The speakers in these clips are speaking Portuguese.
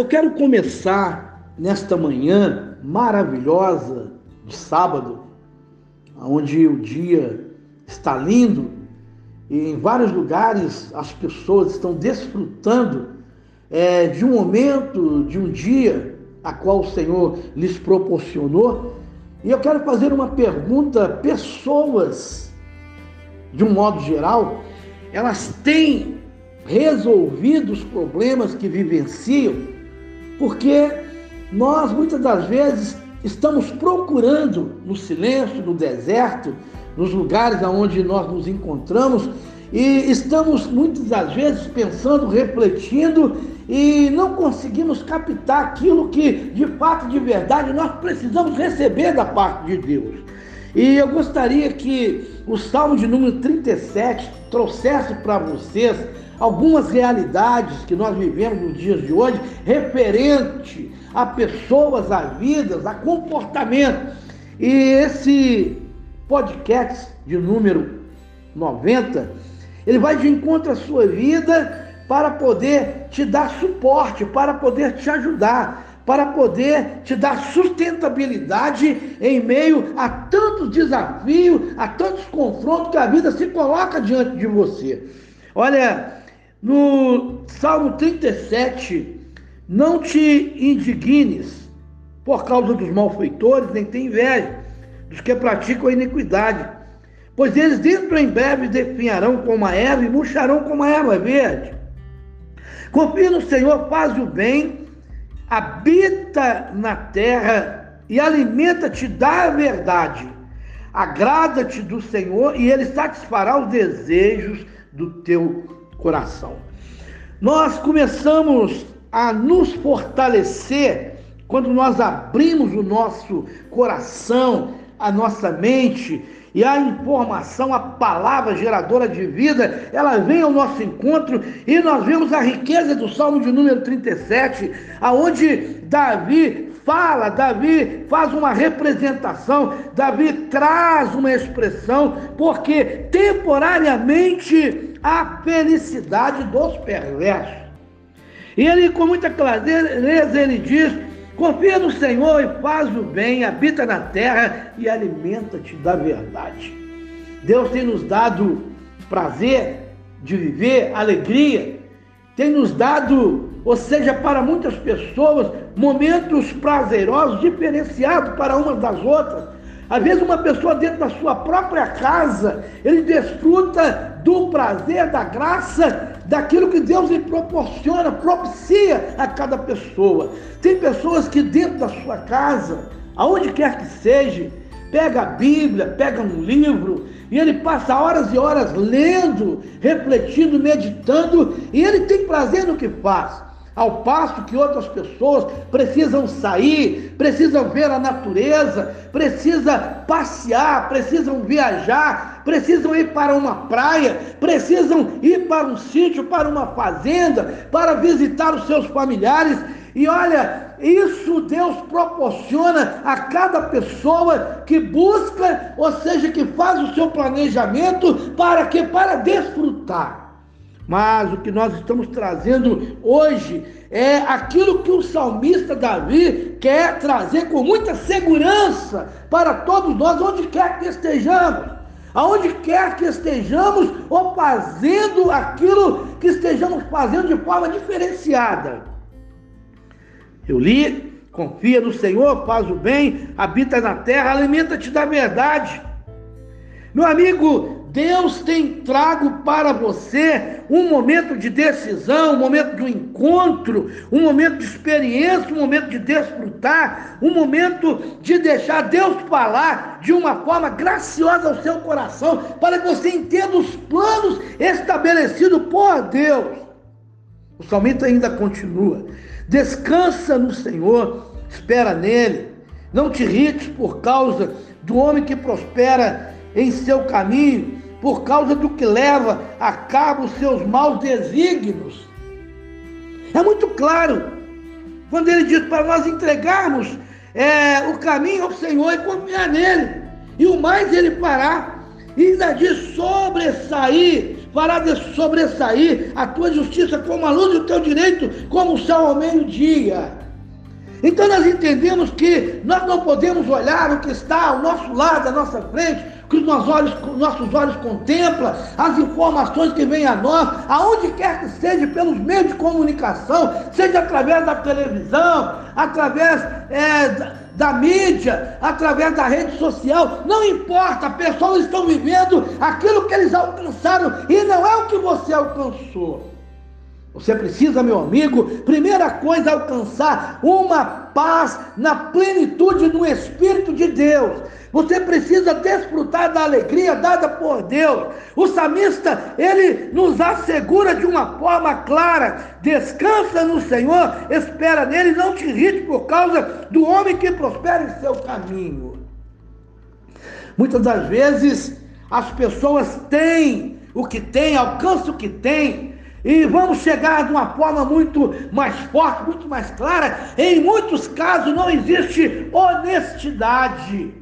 Eu quero começar nesta manhã maravilhosa de sábado, onde o dia está lindo e em vários lugares as pessoas estão desfrutando é, de um momento, de um dia a qual o Senhor lhes proporcionou. E eu quero fazer uma pergunta: pessoas, de um modo geral, elas têm resolvido os problemas que vivenciam, porque nós muitas das vezes estamos procurando no silêncio, no deserto, nos lugares onde nós nos encontramos e estamos muitas das vezes pensando, refletindo e não conseguimos captar aquilo que de fato, de verdade, nós precisamos receber da parte de Deus. E eu gostaria que o Salmo de número 37 trouxesse para vocês algumas realidades que nós vivemos nos dias de hoje, referente a pessoas, a vidas, a comportamento. E esse podcast de número 90, ele vai de encontro à sua vida para poder te dar suporte, para poder te ajudar, para poder te dar sustentabilidade em meio a tantos desafios, a tantos confrontos que a vida se coloca diante de você. Olha, no Salmo 37, não te indignes por causa dos malfeitores, nem tem inveja dos que praticam a iniquidade, pois eles dentro em breve definharão como a erva e murcharão como a erva verde. Confia no Senhor, faz o bem, habita na terra e alimenta-te da verdade. Agrada-te do Senhor e ele satisfará os desejos do teu coração. Nós começamos a nos fortalecer quando nós abrimos o nosso coração, a nossa mente e a informação, a palavra geradora de vida, ela vem ao nosso encontro e nós vemos a riqueza do Salmo de número 37, aonde Davi fala, Davi faz uma representação, Davi traz uma expressão, porque temporariamente a felicidade dos perversos. E ele, com muita clareza, ele diz: confia no Senhor e faz o bem, habita na terra e alimenta-te da verdade. Deus tem nos dado prazer de viver, alegria, tem nos dado, ou seja, para muitas pessoas, momentos prazerosos, diferenciados para umas das outras. Às vezes uma pessoa dentro da sua própria casa, ele desfruta do prazer, da graça, daquilo que Deus lhe proporciona, propicia a cada pessoa. Tem pessoas que dentro da sua casa, aonde quer que seja, pega a Bíblia, pega um livro, e ele passa horas e horas lendo, refletindo, meditando, e ele tem prazer no que faz. Ao passo que outras pessoas precisam sair, precisam ver a natureza, precisam passear, precisam viajar, precisam ir para uma praia, precisam ir para um sítio, para uma fazenda, para visitar os seus familiares. E olha, isso Deus proporciona a cada pessoa que busca, ou seja, que faz o seu planejamento para que para desfrutar. Mas o que nós estamos trazendo hoje é aquilo que o salmista Davi quer trazer com muita segurança para todos nós, onde quer que estejamos. Aonde quer que estejamos, ou fazendo aquilo que estejamos fazendo de forma diferenciada. Eu li, confia no Senhor, faz o bem, habita na terra, alimenta-te da verdade. Meu amigo, Deus tem trago para você um momento de decisão, um momento de um encontro, um momento de experiência, um momento de desfrutar, um momento de deixar Deus falar de uma forma graciosa ao seu coração, para que você entenda os planos estabelecidos por Deus. O salmista ainda continua: descansa no Senhor, espera nele, não te irrites por causa do homem que prospera em seu caminho por causa do que leva a cabo os seus maus desígnios. É muito claro quando ele diz para nós entregarmos é, o caminho ao Senhor e confiar nele, e o mais ele fará. E ainda diz sobressair fará sobressair a tua justiça como a luz e o teu direito como o sol ao meio-dia. Então nós entendemos que nós não podemos olhar o que está ao nosso lado, à nossa frente, que os nossos olhos, nossos olhos contemplam, as informações que vêm a nós, aonde quer que seja, pelos meios de comunicação, seja através da televisão, através é, da, da mídia, através da rede social, não importa, pessoas estão vivendo aquilo que eles alcançaram e não é o que você alcançou. Você precisa, meu amigo, primeira coisa, alcançar uma paz na plenitude do Espírito de Deus. Você precisa desfrutar da alegria dada por Deus. O salmista, ele nos assegura de uma forma clara: descansa no Senhor, espera nele, não te irrite por causa do homem que prospera em seu caminho. Muitas das vezes as pessoas têm o que têm, alcançam o que têm, e vamos chegar de uma forma muito mais forte, muito mais clara. Em muitos casos não existe honestidade.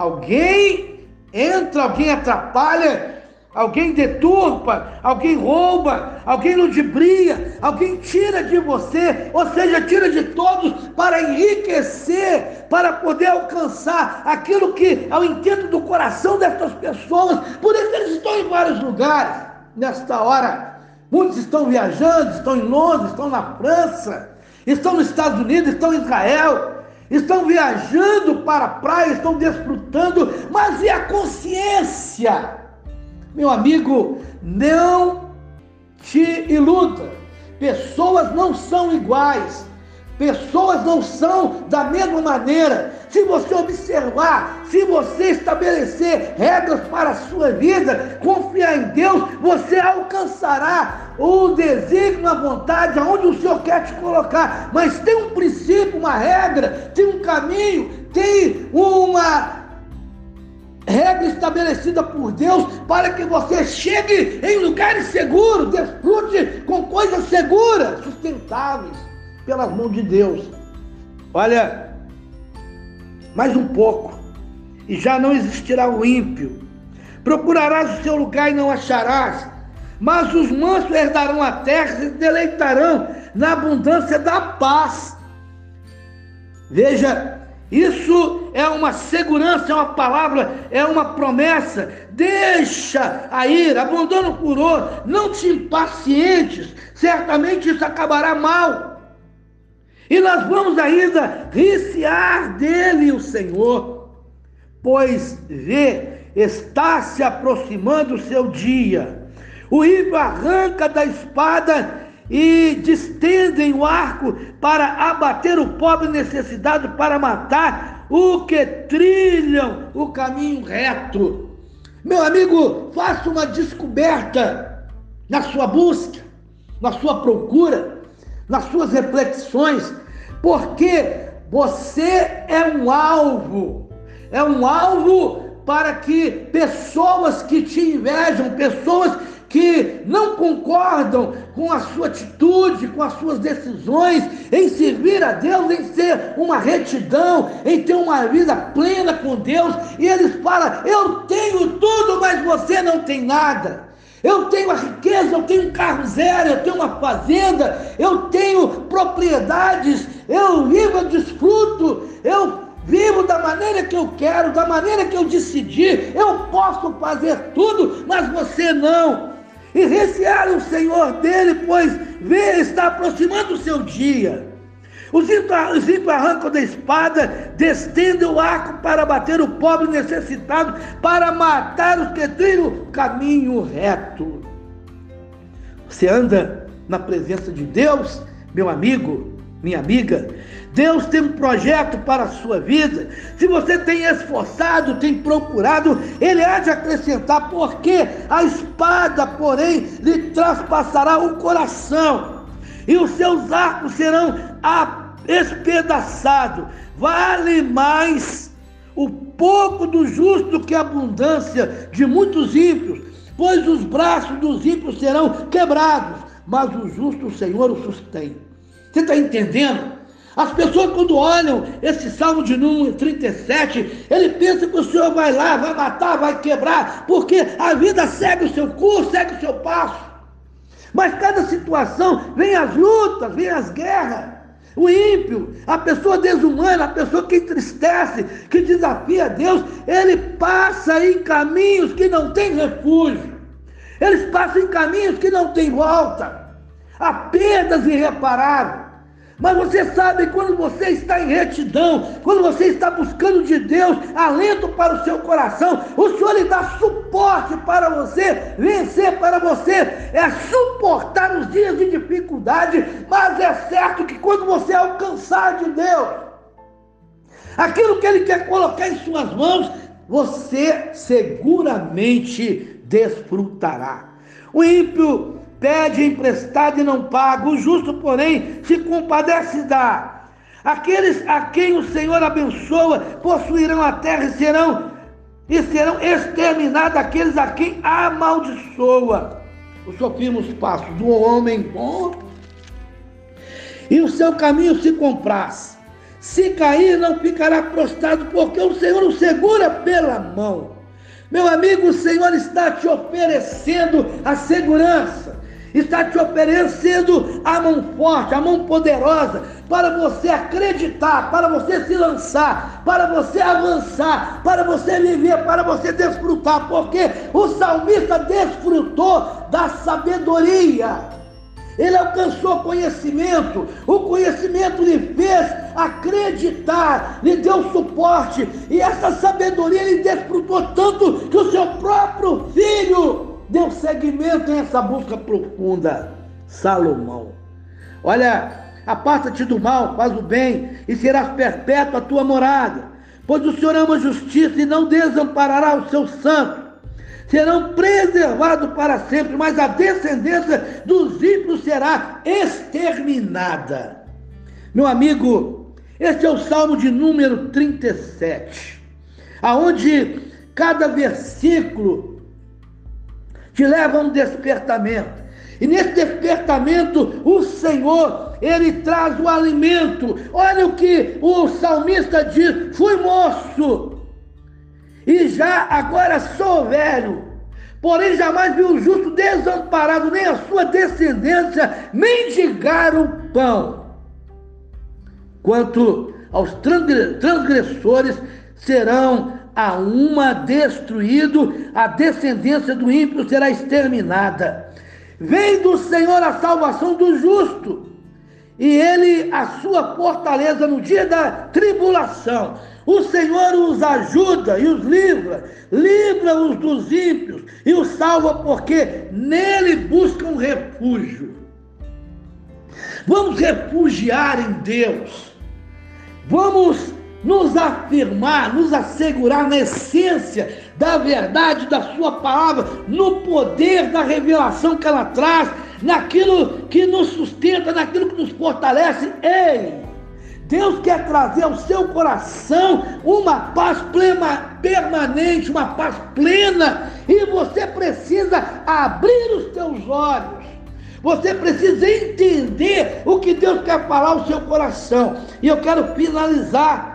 Alguém entra, alguém atrapalha, alguém deturpa, alguém rouba, alguém ludibria, alguém tira de você, ou seja, tira de todos para enriquecer, para poder alcançar aquilo que é o intento do coração dessas pessoas. Por isso eles estão em vários lugares nesta hora Muitos estão viajando, estão em Londres, estão na França, estão nos Estados Unidos, estão em Israel, estão viajando para a praia, estão desfrutando, mas e a consciência? Meu amigo, não te iluda. Pessoas não são iguais. Pessoas não são da mesma maneira. Se você observar, se você estabelecer regras para a sua vida, confiar em Deus, você alcançará o desígnio, a vontade, aonde o Senhor quer te colocar. Mas tem um princípio, uma regra, tem um caminho, tem uma regra estabelecida por Deus para que você chegue em lugares seguros, desfrute com coisas seguras, sustentáveis pelas mãos de Deus. Olha, mais um pouco, e já não existirá o ímpio. Procurarás o seu lugar e não acharás, mas os mansos herdarão a terra e se deleitarão na abundância da paz. Veja, isso é uma segurança, é uma palavra, é uma promessa. Deixa a ira, abandona o furor, não te impacientes, certamente isso acabará mal. E nós vamos ainda riciar dele o Senhor, pois vê, está se aproximando o seu dia. O ímpio arranca da espada e distendem o arco para abater o pobre necessitado, para matar o que trilham o caminho reto. Meu amigo, faça uma descoberta na sua busca, na sua procura, nas suas reflexões porque você é um alvo, é um alvo para que pessoas que te invejam, pessoas que não concordam com a sua atitude, com as suas decisões, em servir a Deus, em ser uma retidão, em ter uma vida plena com Deus, e eles falam: Eu tenho tudo, mas você não tem nada. Eu tenho a riqueza, eu tenho um carro zero, eu tenho uma fazenda, eu tenho propriedades, eu vivo, eu desfruto, eu vivo da maneira que eu quero, da maneira que eu decidi, eu posso fazer tudo, mas você não. E recearam o Senhor dele, pois vê, está aproximando o seu dia. Os ímpios arrancam da espada, destendem o arco para bater o pobre necessitado, para matar os que trilham o caminho reto. Você anda na presença de Deus, meu amigo, minha amiga. Deus tem um projeto para a sua vida. Se você tem esforçado, tem procurado, Ele há de acrescentar, porque a espada, porém, lhe traspassará o coração e os seus arcos serão espedaçados. Vale mais o pouco do justo que a abundância de muitos ímpios, pois os braços dos ímpios serão quebrados, mas o justo Senhor o sustém. Você está entendendo? As pessoas, quando olham esse salmo de número 37, ele pensa que o Senhor vai lá, vai matar, vai quebrar, porque a vida segue o seu curso, segue o seu passo. Mas cada situação vem as lutas, vem as guerras. O ímpio, a pessoa desumana, a pessoa que entristece, que desafia Deus, ele passa em caminhos que não tem refúgio. Eles passam em caminhos que não tem volta. Há perdas irreparáveis. Mas você sabe, quando você está em retidão, quando você está buscando de Deus alento para o seu coração, o Senhor lhe dá suporte para você vencer, para você é suportar os dias de dificuldade, mas é certo que quando você alcançar de Deus, aquilo que Ele quer colocar em suas mãos, você seguramente desfrutará. O ímpio pede emprestado e não paga, o justo, porém, se compadece dá. Aqueles a quem o Senhor abençoa possuirão a terra e serão e serão exterminados aqueles a quem amaldiçoa. Os sofrimos passos do homem bom e o seu caminho se compraz. Se cair, não ficará prostrado, porque o Senhor o segura pela mão. Meu amigo, o Senhor está te oferecendo a segurança está te oferecendo a mão forte, a mão poderosa, para você acreditar, para você se lançar, para você avançar, para você viver, para você desfrutar, porque o salmista desfrutou da sabedoria. Ele alcançou conhecimento, o conhecimento lhe fez acreditar, lhe deu suporte, e essa sabedoria ele desfrutou tanto que o seu próprio filho deu seguimento a essa busca profunda. Salomão. Olha, aparta-te do mal, faz o bem, e serás perpétua a tua morada. Pois o Senhor ama a justiça e não desamparará o seu santo. Serão preservados para sempre, mas a descendência dos ímpios será exterminada. Meu amigo, este é o Salmo de número 37, aonde cada versículo te leva a um despertamento. E nesse despertamento, o Senhor, ele traz o alimento. Olha o que o salmista diz: fui moço, e já agora sou velho. Porém, jamais vi o justo desamparado, nem a sua descendência mendigar o pão. Quanto aos transgressores, serão a uma destruído, a descendência do ímpio será exterminada. Vem do Senhor a salvação do justo, e ele a sua fortaleza no dia da tribulação. O Senhor os ajuda e os livra, livra-os dos ímpios e os salva, porque nele buscam refúgio. Vamos refugiar em Deus. Vamos nos afirmar, nos assegurar na essência da verdade da Sua palavra, no poder da revelação que ela traz, naquilo que nos sustenta, naquilo que nos fortalece. Ei! Deus quer trazer ao seu coração uma paz plena, permanente, uma paz plena, e você precisa abrir os teus olhos. Você precisa entender o que Deus quer falar ao seu coração. E eu quero finalizar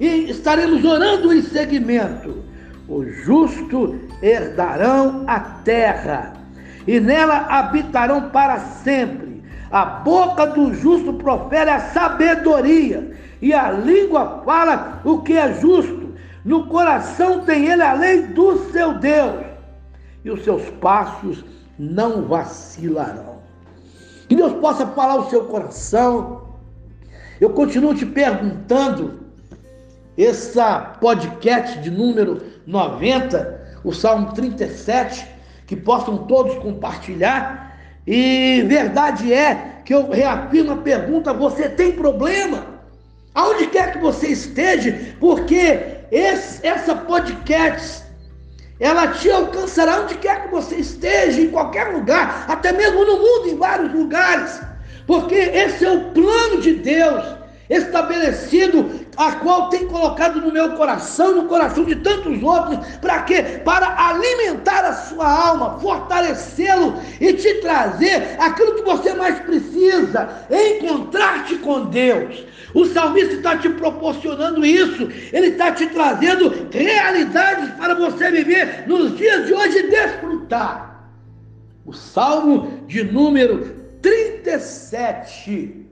e estaremos orando em segmento. Os justos herdarão a terra e nela habitarão para sempre. A boca do justo profere a sabedoria e a língua fala o que é justo. No coração tem ele a lei do seu Deus e os seus passos não vacilarão. Que Deus possa falar o seu coração. Eu continuo te perguntando essa podcast de número 90, o Salmo 37, que possam todos compartilhar. E verdade é que eu reafirmo a pergunta: você tem problema? Aonde quer que você esteja, porque esse, essa podcast ela te alcançará onde quer que você esteja, em qualquer lugar, até mesmo no mundo, em vários lugares, porque esse é o plano de Deus estabelecido a qual tem colocado no meu coração, no coração de tantos outros, para quê? Para alimentar a sua alma, fortalecê-lo e te trazer aquilo que você mais precisa, encontrar-te com Deus. O salmista está te proporcionando isso, ele está te trazendo realidades para você viver nos dias de hoje e desfrutar. O salmo de número 37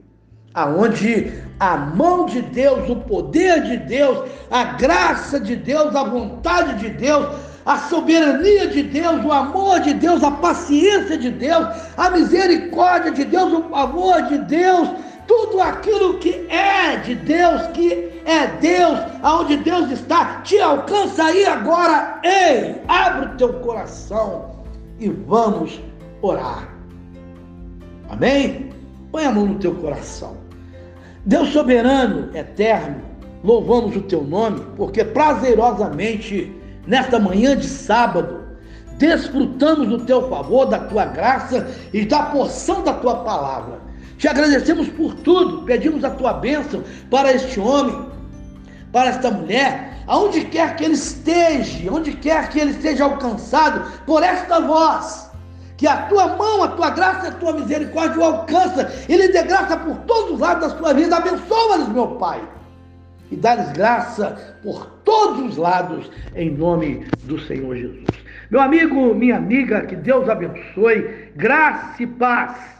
aonde a mão de Deus, o poder de Deus, a graça de Deus, a vontade de Deus, a soberania de Deus, o amor de Deus, a paciência de Deus, a misericórdia de Deus, o favor de Deus, tudo aquilo que é de Deus, que é Deus, aonde Deus está, te alcança aí agora. Ei, abre o teu coração e vamos orar. Amém? Põe a mão no teu coração. Deus soberano, eterno, louvamos o teu nome, porque prazerosamente, nesta manhã de sábado, desfrutamos do teu favor, da tua graça e da porção da tua palavra. Te agradecemos por tudo, pedimos a tua bênção para este homem, para esta mulher, aonde quer que ele esteja, onde quer que ele seja alcançado por esta voz que a tua mão, a tua graça e a tua misericórdia o alcança e lhe dê graça por todos os lados da sua vida. Abençoa-lhes, meu Pai, e dá-lhes graça por todos os lados, em nome do Senhor Jesus. Meu amigo, minha amiga, que Deus abençoe, graça e paz